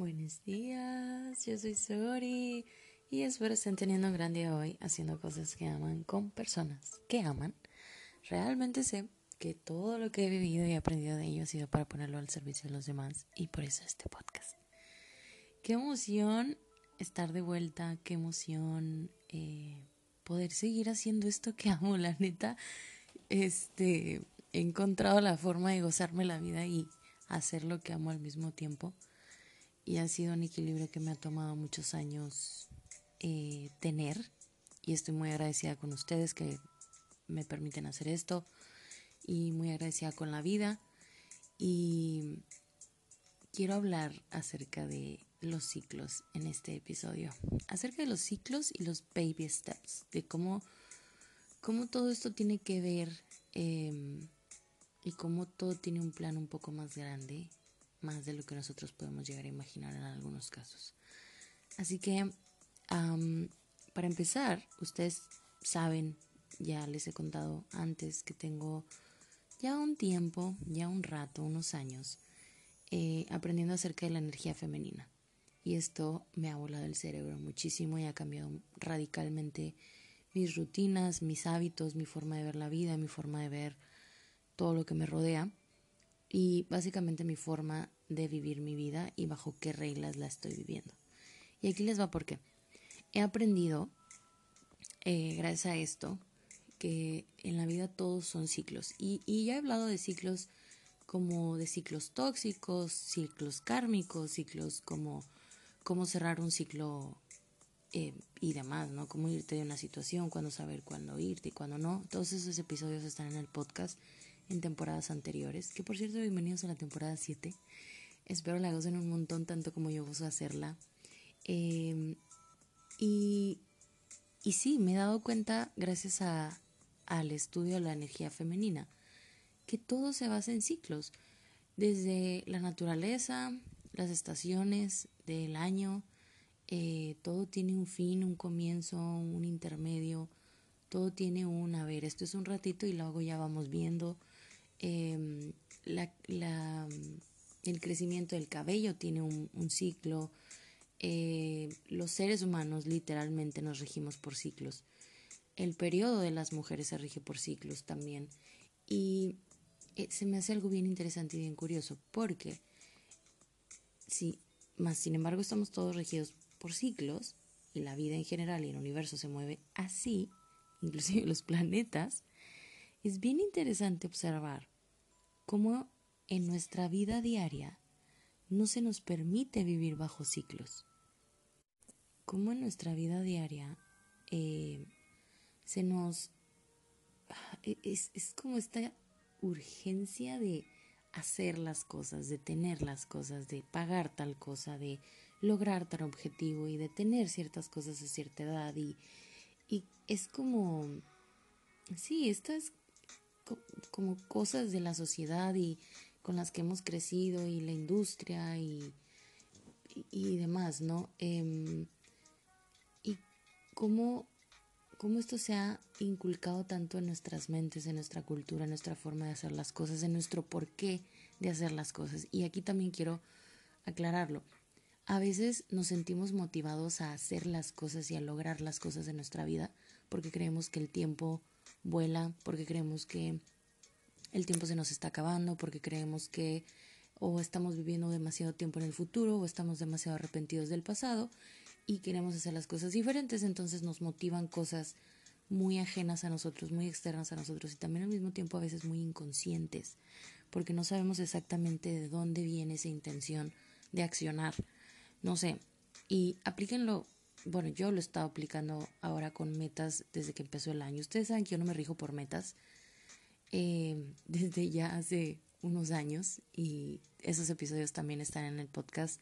Buenos días, yo soy Sori y espero estén teniendo un gran día hoy haciendo cosas que aman con personas que aman. Realmente sé que todo lo que he vivido y aprendido de ello ha sido para ponerlo al servicio de los demás y por eso este podcast. Qué emoción estar de vuelta, qué emoción eh, poder seguir haciendo esto que amo, la neta. Este, he encontrado la forma de gozarme la vida y hacer lo que amo al mismo tiempo. Y ha sido un equilibrio que me ha tomado muchos años eh, tener. Y estoy muy agradecida con ustedes que me permiten hacer esto. Y muy agradecida con la vida. Y quiero hablar acerca de los ciclos en este episodio. Acerca de los ciclos y los baby steps. De cómo, cómo todo esto tiene que ver. Eh, y como todo tiene un plan un poco más grande, más de lo que nosotros podemos llegar a imaginar en algunos casos. Así que, para empezar, ustedes saben, ya les he contado antes que tengo ya un tiempo, ya un rato, unos años, eh, aprendiendo acerca de la energía femenina. Y esto me ha volado el cerebro muchísimo y ha cambiado radicalmente mis rutinas, mis hábitos, mi forma de ver la vida, mi forma de ver todo lo que me rodea y básicamente mi forma de vivir mi vida y bajo qué reglas la estoy viviendo. Y aquí les va por qué. He aprendido, eh, gracias a esto, que en la vida todos son ciclos. Y, ya he hablado de ciclos como de ciclos tóxicos, ciclos kármicos, ciclos como cómo cerrar un ciclo eh, y demás, ¿no? Cómo irte de una situación, cuándo saber cuándo irte y cuándo no. Todos esos episodios están en el podcast en temporadas anteriores. Que por cierto, bienvenidos a la temporada 7. Espero la gocen un montón, tanto como yo gozo hacerla. Em, y, y sí, me he dado cuenta, gracias a, al estudio de la energía femenina, que todo se basa en ciclos. Desde la naturaleza, las estaciones del año, eh, todo tiene un fin, un comienzo, un intermedio, todo tiene un, a ver, esto es un ratito y luego ya vamos viendo Em, el crecimiento del cabello tiene un, ciclo. Eh, los seres humanos literalmente nos regimos por ciclos. El periodo de las mujeres se rige por ciclos también. Y eh, se me hace algo bien interesante y bien curioso, porque si, más sin embargo estamos todos regidos por ciclos, y la vida en general y el universo se mueve así, inclusive los planetas, es bien interesante observar cómo en nuestra vida diaria no se nos permite vivir bajo ciclos. Cómo en nuestra vida diaria eh, se nos... Ah, e, es, como esta urgencia de hacer las cosas, de tener las cosas, de pagar tal cosa, de lograr tal objetivo y de tener ciertas cosas a cierta edad y, y es como, sí, esta es como cosas de la sociedad y con las que hemos crecido y la industria y, y, demás, ¿no? Em, y cómo, cómo esto se ha inculcado tanto en nuestras mentes, en nuestra cultura, en nuestra forma de hacer las cosas, en nuestro porqué de hacer las cosas. Y aquí también quiero aclararlo. A veces nos sentimos motivados a hacer las cosas y a lograr las cosas en nuestra vida porque creemos que el tiempo vuela, porque creemos que el tiempo se nos está acabando, porque creemos que o estamos viviendo demasiado tiempo en el futuro o estamos demasiado arrepentidos del pasado y queremos hacer las cosas diferentes, entonces nos motivan cosas muy ajenas a nosotros, muy externas a nosotros y también al mismo tiempo a veces muy inconscientes, porque no sabemos exactamente de dónde viene esa intención de accionar. No sé, y aplíquenlo bueno, yo lo he estado aplicando ahora con metas desde que empezó el año. Ustedes saben que yo no me rijo por metas eh, desde ya hace unos años y esos episodios también están en el podcast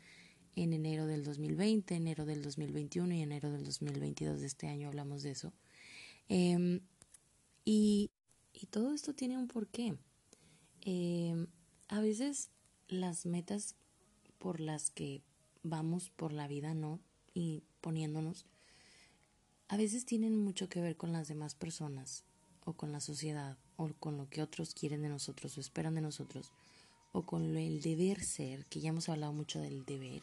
en enero del 2020, enero del 2021 y enero del 2022 de este año hablamos de eso. Em, y, y, todo esto tiene un porqué. Eh, a veces las metas por las que vamos por la vida no poniéndonos, a veces tienen mucho que ver con las demás personas o con la sociedad o con lo que otros quieren de nosotros o esperan de nosotros o con el deber ser, que ya hemos hablado mucho del deber.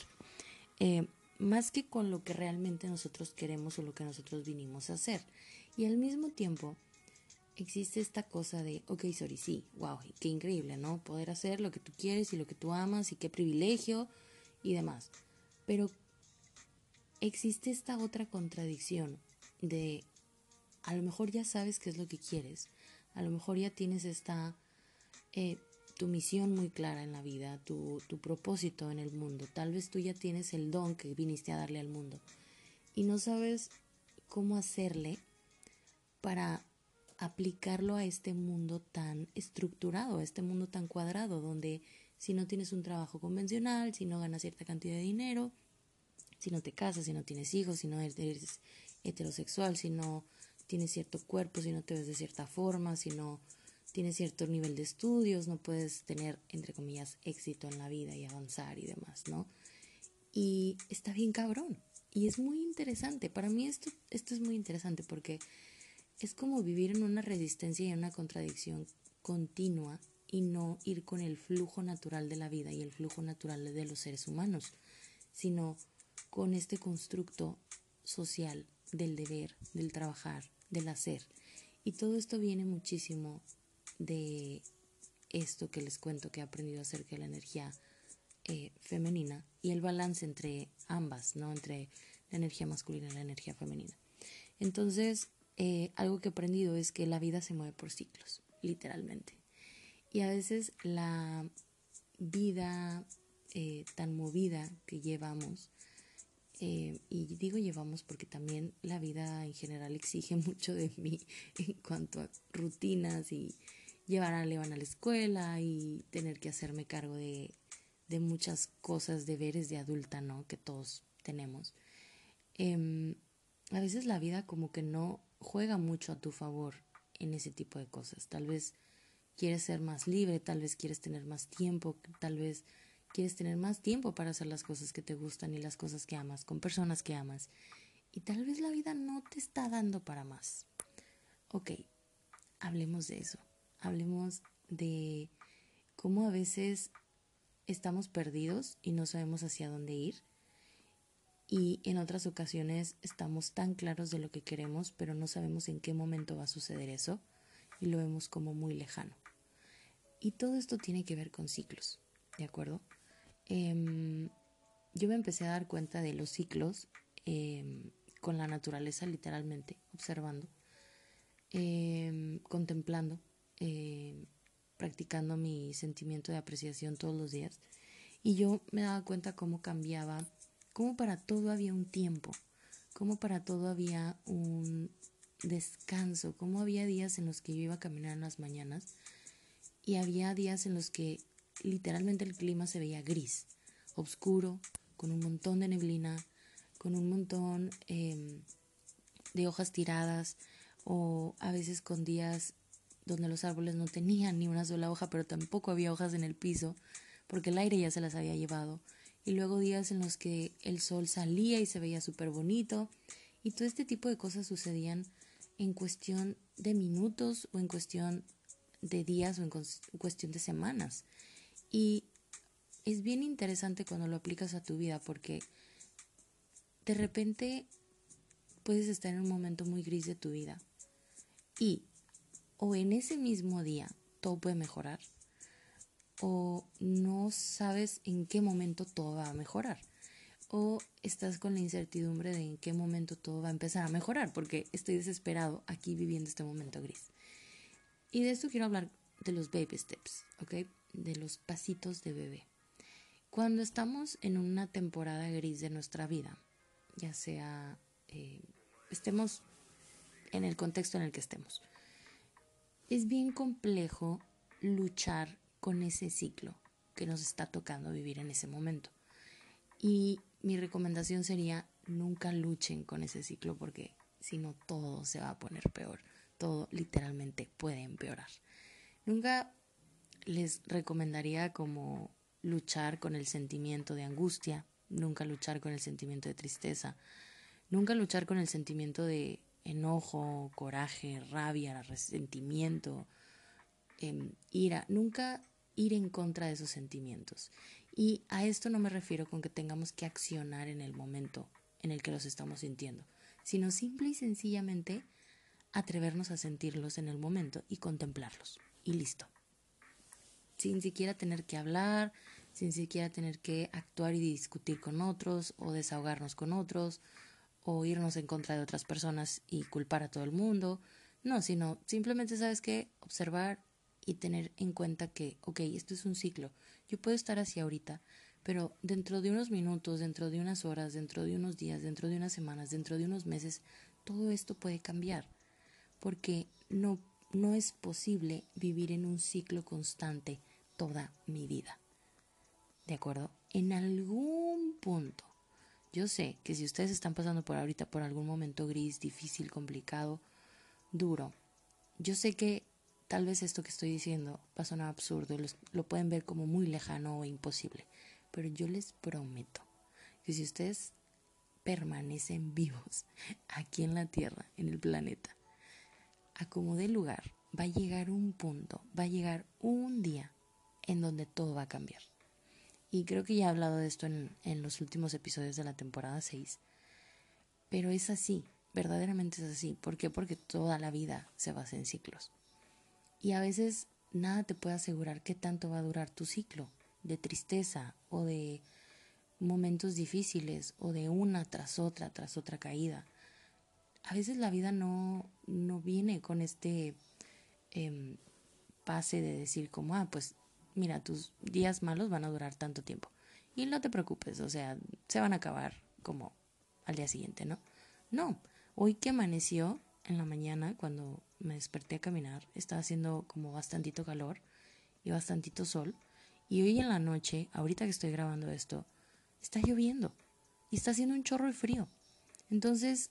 eh, más que con lo que realmente nosotros queremos o lo que nosotros vinimos a hacer. Y al mismo tiempo existe esta cosa de, ok, sorry, sí, wow, qué increíble, ¿no? Poder hacer lo que tú quieres y lo que tú amas y qué privilegio y demás. Pero existe esta otra contradicción de, a lo mejor ya sabes qué es lo que quieres, a lo mejor ya tienes esta, eh, tu misión muy clara en la vida, tu, tu propósito en el mundo, tal vez tú ya tienes el don que viniste a darle al mundo. Y no sabes cómo hacerle para aplicarlo a este mundo tan estructurado, a este mundo tan cuadrado, donde si no tienes un trabajo convencional, si no ganas cierta cantidad de dinero, si no te casas, si no tienes hijos, si no eres heterosexual, si no tienes cierto cuerpo, si no te ves de cierta forma, si no tienes cierto nivel de estudios, no puedes tener, entre comillas, éxito en la vida y avanzar y demás, ¿no? Y está bien cabrón. Y es muy interesante. Para mí esto, esto es muy interesante porque es como vivir en una resistencia y en una contradicción continua y no ir con el flujo natural de la vida y el flujo natural de los seres humanos, sino con este constructo social del deber, del trabajar, del hacer. Y todo esto viene muchísimo de esto que les cuento que he aprendido acerca de la energía eh, femenina y el balance entre ambas, ¿no? Entre la energía masculina y la energía femenina. Entonces, eh, algo que he aprendido es que la vida se mueve por ciclos, literalmente. Y a veces la vida eh, tan movida que llevamos, eh, y digo llevamos porque también la vida en general exige mucho de mí en cuanto a rutinas y llevar a Levan a la escuela y tener que hacerme cargo de, de muchas cosas, deberes de adulta, ¿no? Que todos tenemos. Em, a veces la vida como que no juega mucho a tu favor en ese tipo de cosas. Tal vez quieres ser más libre, tal vez quieres tener más tiempo, tal vez quieres tener más tiempo para hacer las cosas que te gustan y las cosas que amas, con personas que amas. Y tal vez la vida no te está dando para más. Ok, hablemos de eso. Hablemos de cómo a veces estamos perdidos y no sabemos hacia dónde ir y en otras ocasiones estamos tan claros de lo que queremos, pero no sabemos en qué momento va a suceder eso y lo vemos como muy lejano. Y todo esto tiene que ver con ciclos, ¿de acuerdo? Em, yo me empecé a dar cuenta de los ciclos em, con la naturaleza, literalmente, observando, em, contemplando, practicando mi sentimiento de apreciación todos los días. Y yo me daba cuenta cómo cambiaba como para todo había un tiempo, como para todo había un descanso, como había días en los que yo iba a caminar en las mañanas y había días en los que literalmente el clima se veía gris, oscuro, con un montón de neblina, con un montón em, de hojas tiradas o a veces con días donde los árboles no tenían ni una sola hoja, pero tampoco había hojas en el piso porque el aire ya se las había llevado y luego días en los que el sol salía y se veía súper bonito y todo este tipo de cosas sucedían en cuestión de minutos o en cuestión de días o en cuestión de semanas. Y es bien interesante cuando lo aplicas a tu vida porque de repente puedes estar en un momento muy gris de tu vida y o en ese mismo día todo puede mejorar o no sabes en qué momento todo va a mejorar o estás con la incertidumbre de en qué momento todo va a empezar a mejorar porque estoy desesperado aquí viviendo este momento gris. Y de esto quiero hablar de los baby steps, ¿ok? De los pasitos de bebé. Cuando estamos en una temporada gris de nuestra vida, ya sea eh, estemos en el contexto en el que estemos, es bien complejo luchar con ese ciclo que nos está tocando vivir en ese momento. Y mi recomendación sería nunca luchen con ese ciclo porque si no todo se va a poner peor, todo literalmente puede empeorar. Nunca les recomendaría como luchar con el sentimiento de angustia, nunca luchar con el sentimiento de tristeza, nunca luchar con el sentimiento de enojo, coraje, rabia, resentimiento, em, ira, nunca ir en contra de esos sentimientos. Y a esto no me refiero con que tengamos que accionar en el momento en el que los estamos sintiendo, sino simple y sencillamente atrevernos a sentirlos en el momento y contemplarlos. Y listo. Sin siquiera tener que hablar, sin siquiera tener que actuar y discutir con otros o desahogarnos con otros o irnos en contra de otras personas y culpar a todo el mundo. No, sino simplemente sabes que observar y tener en cuenta que, ok, esto es un ciclo. Yo puedo estar así ahorita, pero dentro de unos minutos, dentro de unas horas, dentro de unos días, dentro de unas semanas, dentro de unos meses, todo esto puede cambiar. Porque no, no es posible vivir en un ciclo constante toda mi vida. ¿De acuerdo? En algún punto. Yo sé que si ustedes están pasando por ahorita por algún momento gris, difícil, complicado, duro, yo sé que tal vez esto que estoy diciendo va a absurdo, lo, lo pueden ver como muy lejano o imposible, pero yo les prometo que si ustedes permanecen vivos aquí en la Tierra, en el planeta, a lugar, va a llegar un punto, va a llegar un día en donde todo va a cambiar. Y creo que ya he hablado de esto en, en los últimos episodios de la temporada 6. Pero es así, verdaderamente es así. ¿Por qué? Porque toda la vida se basa en ciclos. Y a veces nada te puede asegurar qué tanto va a durar tu ciclo de tristeza o de momentos difíciles o de una tras otra, tras otra caída. A veces la vida no, no viene con este em, pase de decir como, ah, pues mira, tus días malos van a durar tanto tiempo. Y no te preocupes, o sea, se van a acabar como al día siguiente, ¿no? No, hoy que amaneció en la mañana, cuando me desperté a caminar, estaba haciendo como bastantito calor y bastantito sol. Y hoy en la noche, ahorita que estoy grabando esto, está lloviendo y está haciendo un chorro de frío. Entonces,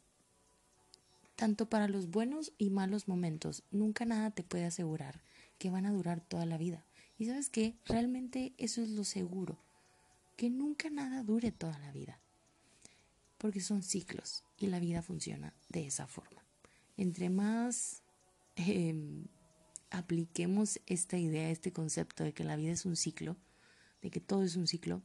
tanto para los buenos y malos momentos, nunca nada te puede asegurar que van a durar toda la vida. Y sabes qué, realmente eso es lo seguro, que nunca nada dure toda la vida, porque son ciclos y la vida funciona de esa forma. Entre más em, apliquemos esta idea, este concepto de que la vida es un ciclo, de que todo es un ciclo,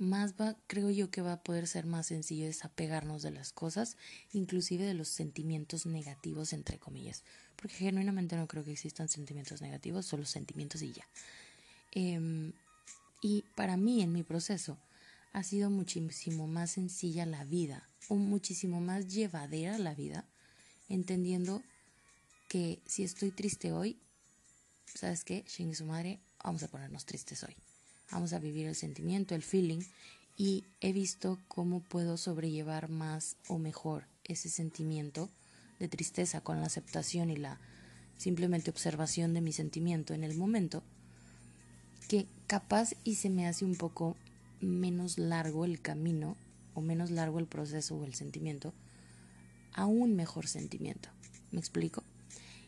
más va, creo yo que va a poder ser más sencillo desapegarnos de las cosas, inclusive de los sentimientos negativos, entre comillas, porque genuinamente no creo que existan sentimientos negativos, solo sentimientos y ya. Em, y para mí, en mi proceso, ha sido muchísimo más sencilla la vida, o muchísimo más llevadera la vida, entendiendo que si estoy triste hoy, ¿sabes qué? Shin su madre, vamos a ponernos tristes hoy vamos a vivir el sentimiento, el feeling y he visto cómo puedo sobrellevar más o mejor ese sentimiento de tristeza con la aceptación y la simplemente observación de mi sentimiento en el momento, que capaz y se me hace un poco menos largo el camino o menos largo el proceso o el sentimiento a un mejor sentimiento. ¿Me explico?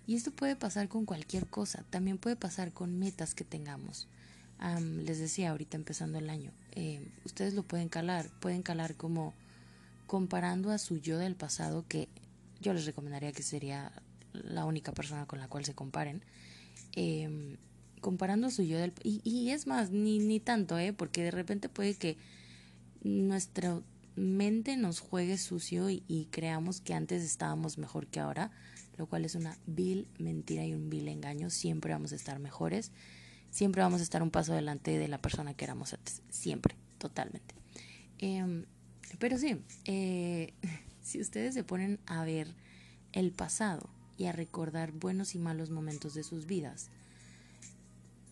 Y esto puede pasar con cualquier cosa, también puede pasar con metas que tengamos les decía ahorita empezando el año, eh, ustedes lo pueden calar, pueden calar como comparando a su yo del pasado, que yo les recomendaría que sería la única persona con la cual se comparen, em, comparando a su yo del... Y, y es más, ni, ni tanto, ¿eh? Porque de repente puede que nuestra mente nos juegue sucio y, y creamos que antes estábamos mejor que ahora, lo cual es una vil mentira y un vil engaño, siempre vamos a estar mejores siempre vamos a estar un paso adelante de la persona que éramos antes, siempre, totalmente. Em, pero sí, eh, si ustedes se ponen a ver el pasado y a recordar buenos y malos momentos de sus vidas,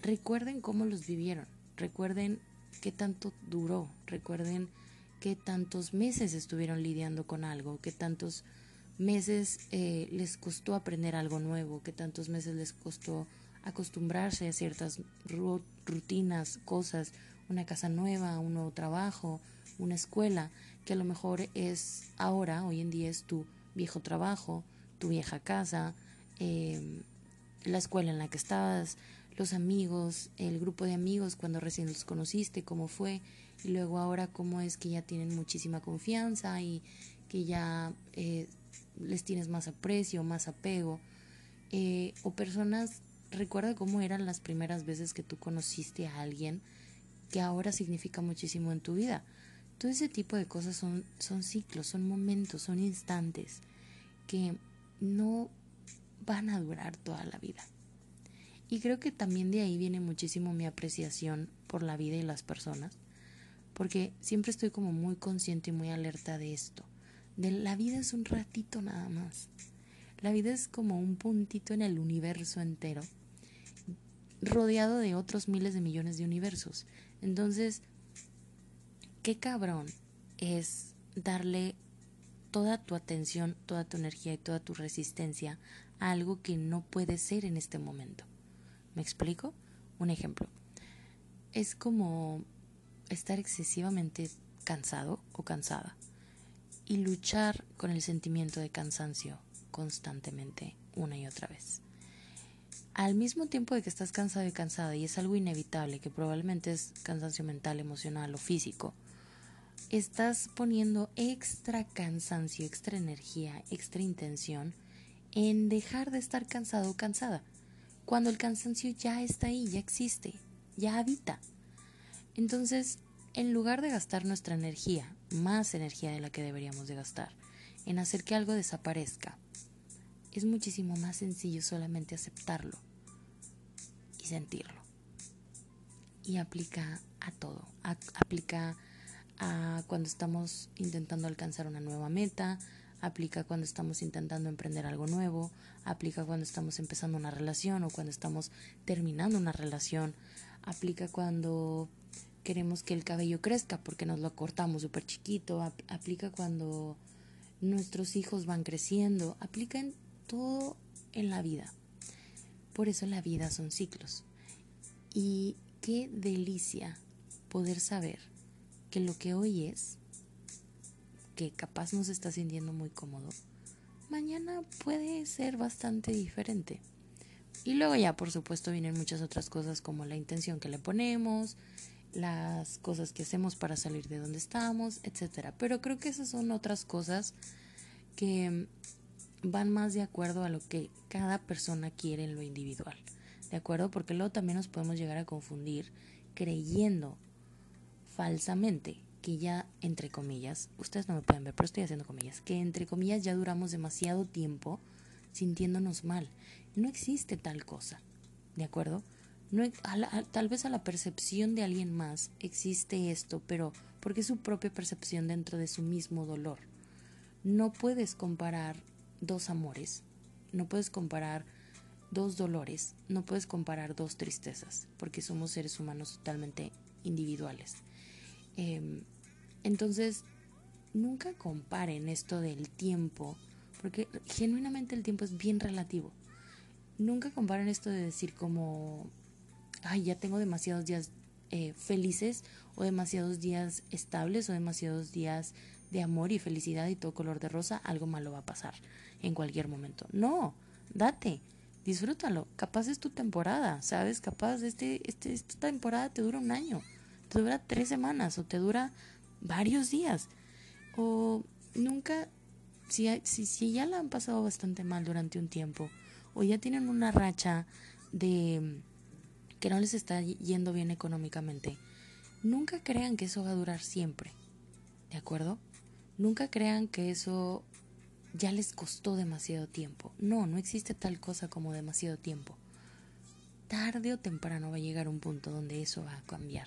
recuerden cómo los vivieron, recuerden qué tanto duró, recuerden qué tantos meses estuvieron lidiando con algo, qué tantos meses eh, les costó aprender algo nuevo, qué tantos meses les costó acostumbrarse a ciertas rutinas, cosas, una casa nueva, un nuevo trabajo, una escuela, que a lo mejor es ahora, hoy en día es tu viejo trabajo, tu vieja casa, em, la escuela en la que estabas, los amigos, el grupo de amigos cuando recién los conociste, cómo fue, y luego ahora cómo es que ya tienen muchísima confianza y que ya eh, les tienes más aprecio, más apego, eh, o personas recuerda cómo eran las primeras veces que tú conociste a alguien que ahora significa muchísimo en tu vida. Todo ese tipo de cosas son, son ciclos, son momentos, son instantes que no van a durar toda la vida. Y creo que también de ahí viene muchísimo mi apreciación por la vida y las personas, porque siempre estoy como muy consciente y muy alerta de esto. De la vida es un ratito nada más. La vida es como un puntito en el universo entero, rodeado de otros miles de millones de universos. Entonces, qué cabrón es darle toda tu atención, toda tu energía y toda tu resistencia a algo que no puede ser en este momento. ¿Me explico? Un ejemplo. Es como estar excesivamente cansado o cansada y luchar con el sentimiento de cansancio constantemente una y otra vez. Al mismo tiempo de que estás cansado y cansada y es algo inevitable, que probablemente es cansancio mental, emocional o físico, estás poniendo extra cansancio, extra energía, extra intención en dejar de estar cansado o cansada, cuando el cansancio ya está ahí, ya existe, ya habita. Entonces, en lugar de gastar nuestra energía, más energía de la que deberíamos de gastar, en hacer que algo desaparezca, es muchísimo más sencillo solamente aceptarlo y sentirlo. Y aplica a todo, aplica a cuando estamos intentando alcanzar una nueva meta, aplica cuando estamos intentando emprender algo nuevo, aplica cuando estamos empezando una relación o cuando estamos terminando una relación, aplica cuando queremos que el cabello crezca porque nos lo cortamos súper chiquito, aplica cuando nuestros hijos van creciendo, aplica en todo en la vida. Por eso la vida son ciclos. Y qué delicia poder saber que lo que hoy es, que capaz nos está sintiendo muy cómodo, mañana puede ser bastante diferente. Y luego ya, por supuesto, vienen muchas otras cosas como la intención que le ponemos, las cosas que hacemos para salir de donde estamos, etcétera. Pero creo que esas son otras cosas que van más de acuerdo a lo que cada persona quiere en lo individual. ¿De acuerdo? Porque luego también nos podemos llegar a confundir creyendo falsamente que ya, entre comillas, ustedes no me pueden ver, pero estoy haciendo comillas, que entre comillas ya duramos demasiado tiempo sintiéndonos mal. No existe tal cosa, ¿de acuerdo? No, tal vez a la percepción de alguien más existe esto, pero porque es su propia percepción dentro de su mismo dolor. No puedes comparar dos amores, no puedes comparar dos dolores, no puedes comparar dos tristezas, porque somos seres humanos totalmente individuales. Em, entonces, nunca comparen esto del tiempo, porque genuinamente el tiempo es bien relativo. Nunca comparen esto de decir como, ay, ya tengo demasiados días eh, felices o demasiados días estables o demasiados días de amor y felicidad y todo color de rosa, algo malo va a pasar en cualquier momento. No, date, disfrútalo. Capaz es tu temporada, ¿sabes? Capaz este, este, esta temporada te dura un año te dura tres semanas o te dura varios días. O nunca, si, si, si ya la han pasado bastante mal durante un tiempo o ya tienen una racha de que no les está yendo bien económicamente, nunca crean que eso va a durar siempre. ¿De acuerdo? Nunca crean que eso ya les costó demasiado tiempo. No, no existe tal cosa como demasiado tiempo. Tarde o temprano va a llegar un punto donde eso va a cambiar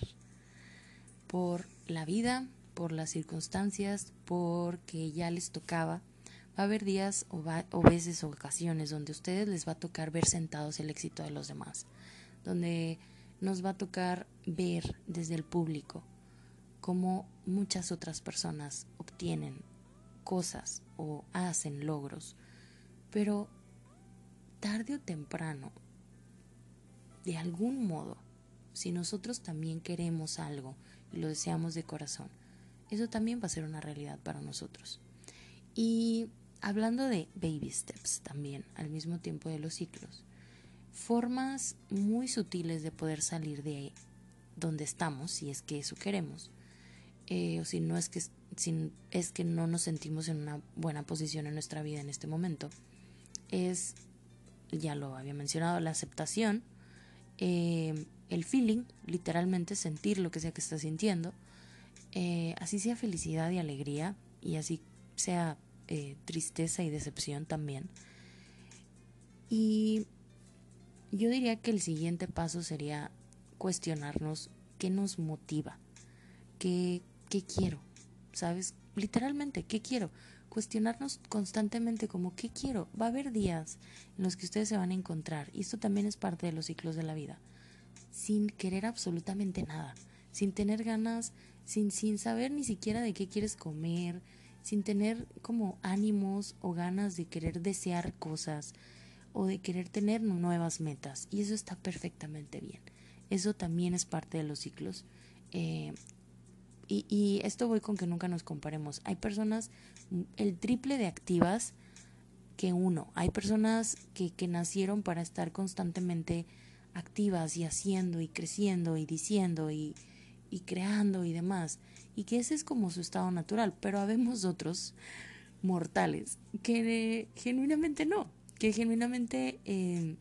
por la vida, por las circunstancias, porque ya les tocaba. Va a haber días o, o veces o ocasiones donde a ustedes les va a tocar ver sentados el éxito de los demás, donde nos va a tocar ver desde el público cómo muchas otras personas obtienen cosas o hacen logros, pero tarde o temprano, de algún modo, si nosotros también queremos algo y lo deseamos de corazón, eso también va a ser una realidad para nosotros. Y hablando de baby steps también, al mismo tiempo de los ciclos, formas muy sutiles de poder salir de donde estamos, si es que eso queremos, eh, o si no es que, es que no nos sentimos en una buena posición en nuestra vida en este momento, es, ya lo había mencionado, la aceptación, eh, el feeling, literalmente sentir lo que sea que estás sintiendo, eh, así sea felicidad y alegría, y así sea eh, tristeza y decepción también. Y yo diría que el siguiente paso sería cuestionarnos qué nos motiva, qué, qué quiero, ¿sabes? Literalmente, ¿qué quiero? Cuestionarnos constantemente como ¿qué quiero? Va a haber días en los que ustedes se van a encontrar, y esto también es parte de los ciclos de la vida, sin querer absolutamente nada, sin tener ganas, sin, sin saber ni siquiera de qué quieres comer, sin tener como ánimos o ganas de querer desear cosas o de querer tener nuevas metas. Y eso está perfectamente bien. Eso también es parte de los ciclos. Eh, y, y, esto voy con que nunca nos comparemos. Hay personas el triple de activas que uno. Hay personas que, que nacieron para estar constantemente activas y haciendo y creciendo y diciendo y, y creando y demás, y que ese es como su estado natural, pero habemos otros mortales que genuinamente no, que genuinamente eh,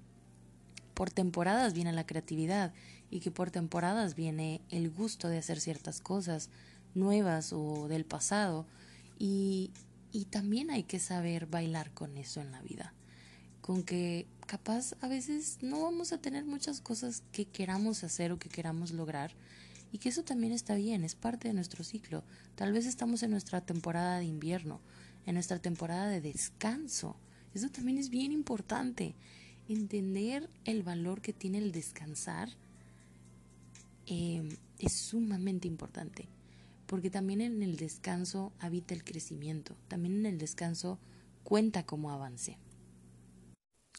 por temporadas viene la creatividad y que por temporadas viene el gusto de hacer ciertas cosas nuevas o del pasado y, y también hay que saber bailar con eso en la vida, con que capaz a veces no vamos a tener muchas cosas que queramos hacer o que queramos lograr, y que eso también está bien, es parte de nuestro ciclo. Tal vez estamos en nuestra temporada de invierno, en nuestra temporada de descanso. Eso también es bien importante. Entender el valor que tiene el descansar em, es sumamente importante, porque también en el descanso habita el crecimiento, también en el descanso cuenta como avance.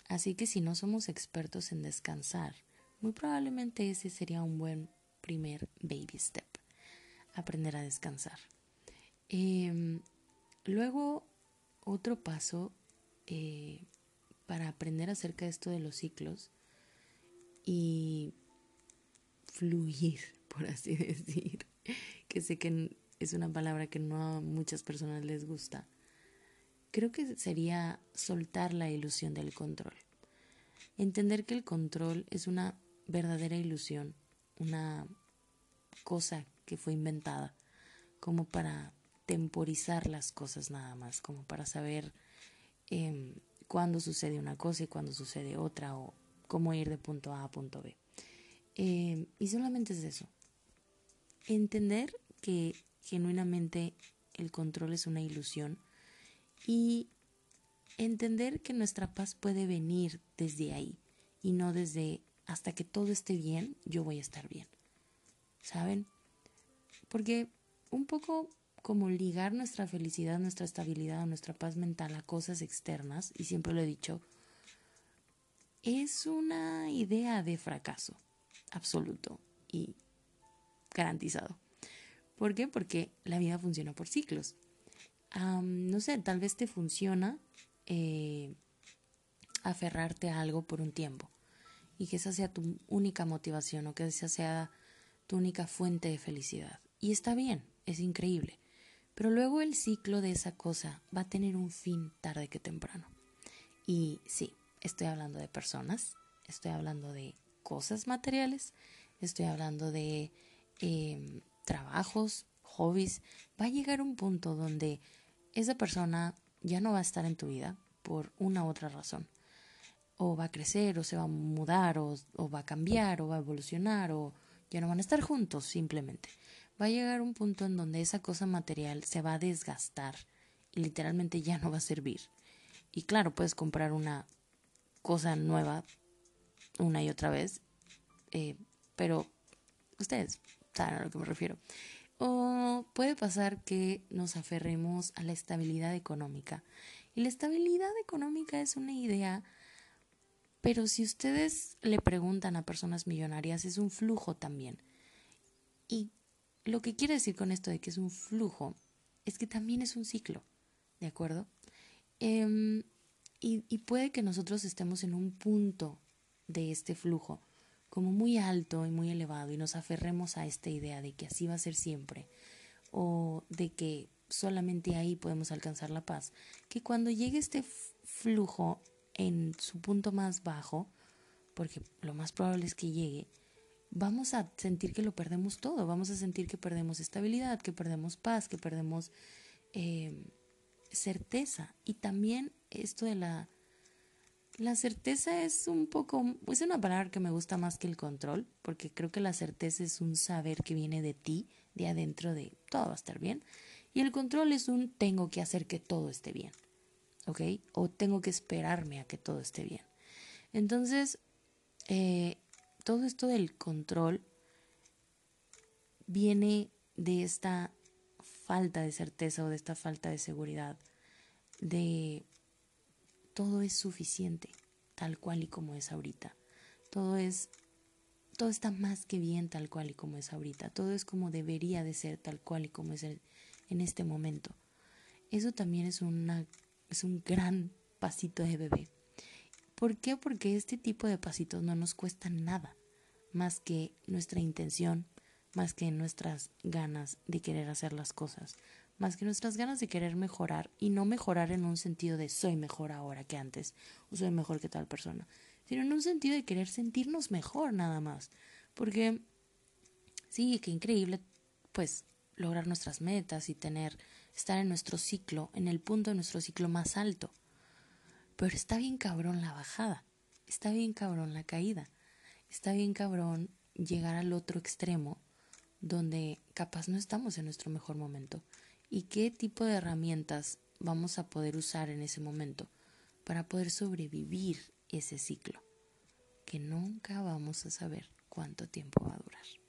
Así que si no somos expertos en descansar, muy probablemente ese sería un buen primer baby step, aprender a descansar. Em, luego, otro paso eh, para aprender acerca de esto de los ciclos y fluir, por así decir, que sé que es una palabra que no a muchas personas les gusta, creo que sería soltar la ilusión del control. Entender que el control es una verdadera ilusión una cosa que fue inventada como para temporizar las cosas nada más, como para saber eh, cuándo sucede una cosa y cuándo sucede otra o cómo ir de punto A a punto B. Em, y solamente es eso. Entender que genuinamente el control es una ilusión y entender que nuestra paz puede venir desde ahí y no desde hasta que todo esté bien, yo voy a estar bien. ¿Saben? Porque un poco como ligar nuestra felicidad, nuestra estabilidad, nuestra paz mental a cosas externas, y siempre lo he dicho, es una idea de fracaso absoluto y garantizado. ¿Por qué? Porque la vida funciona por ciclos. no sé, tal vez te funciona eh, aferrarte a algo por un tiempo y que esa sea tu única motivación o que esa sea tu única fuente de felicidad. Y está bien, es increíble. Pero luego el ciclo de esa cosa va a tener un fin tarde que temprano. Y sí, estoy hablando de personas, estoy hablando de cosas materiales, estoy hablando de em, trabajos, hobbies. Va a llegar un punto donde esa persona ya no va a estar en tu vida por una u otra razón o va a crecer, o se va a mudar, o, va a cambiar, o va a evolucionar, o ya no van a estar juntos simplemente. Va a llegar un punto en donde esa cosa material se va a desgastar y literalmente ya no va a servir. Y claro, puedes comprar una cosa nueva una y otra vez, eh, pero ustedes saben a lo que me refiero. O puede pasar que nos aferremos a la estabilidad económica. Y la estabilidad económica es una idea pero si ustedes le preguntan a personas millonarias, es un flujo también. Y lo que quiere decir con esto de que es un flujo es que también es un ciclo, ¿de acuerdo? Em, y puede que nosotros estemos en un punto de este flujo como muy alto y muy elevado y nos aferremos a esta idea de que así va a ser siempre o de que solamente ahí podemos alcanzar la paz, que cuando llegue este flujo en su punto más bajo, porque lo más probable es que llegue, vamos a sentir que lo perdemos todo, vamos a sentir que perdemos estabilidad, que perdemos paz, que perdemos eh, certeza. Y también esto de la... La certeza es un poco, es una palabra que me gusta más que el control, porque creo que la certeza es un saber que viene de ti, de adentro de todo va a estar bien. Y el control es un tengo que hacer que todo esté bien, ¿ok? O tengo que esperarme a que todo esté bien. Entonces, eh, todo esto del control viene de esta falta de certeza o de esta falta de seguridad, de todo es suficiente, tal cual y como es ahorita. Todo es todo está más que bien tal cual y como es ahorita. Todo es como debería de ser tal cual y como es en este momento. Eso también es una es un gran pasito de bebé. ¿Por qué? Porque este tipo de pasitos no nos cuestan nada más que nuestra intención, más que nuestras ganas de querer hacer las cosas, más que nuestras ganas de querer mejorar y no mejorar en un sentido de soy mejor ahora que antes o soy mejor que tal persona, sino en un sentido de querer sentirnos mejor nada más. Porque sí, qué increíble pues lograr nuestras metas y tener estar en nuestro ciclo, en el punto de nuestro ciclo más alto. Pero está bien cabrón la bajada, está bien cabrón la caída, está bien cabrón llegar al otro extremo donde capaz no estamos en nuestro mejor momento. ¿Y qué tipo de herramientas vamos a poder usar en ese momento para poder sobrevivir ese ciclo? Que nunca vamos a saber cuánto tiempo va a durar.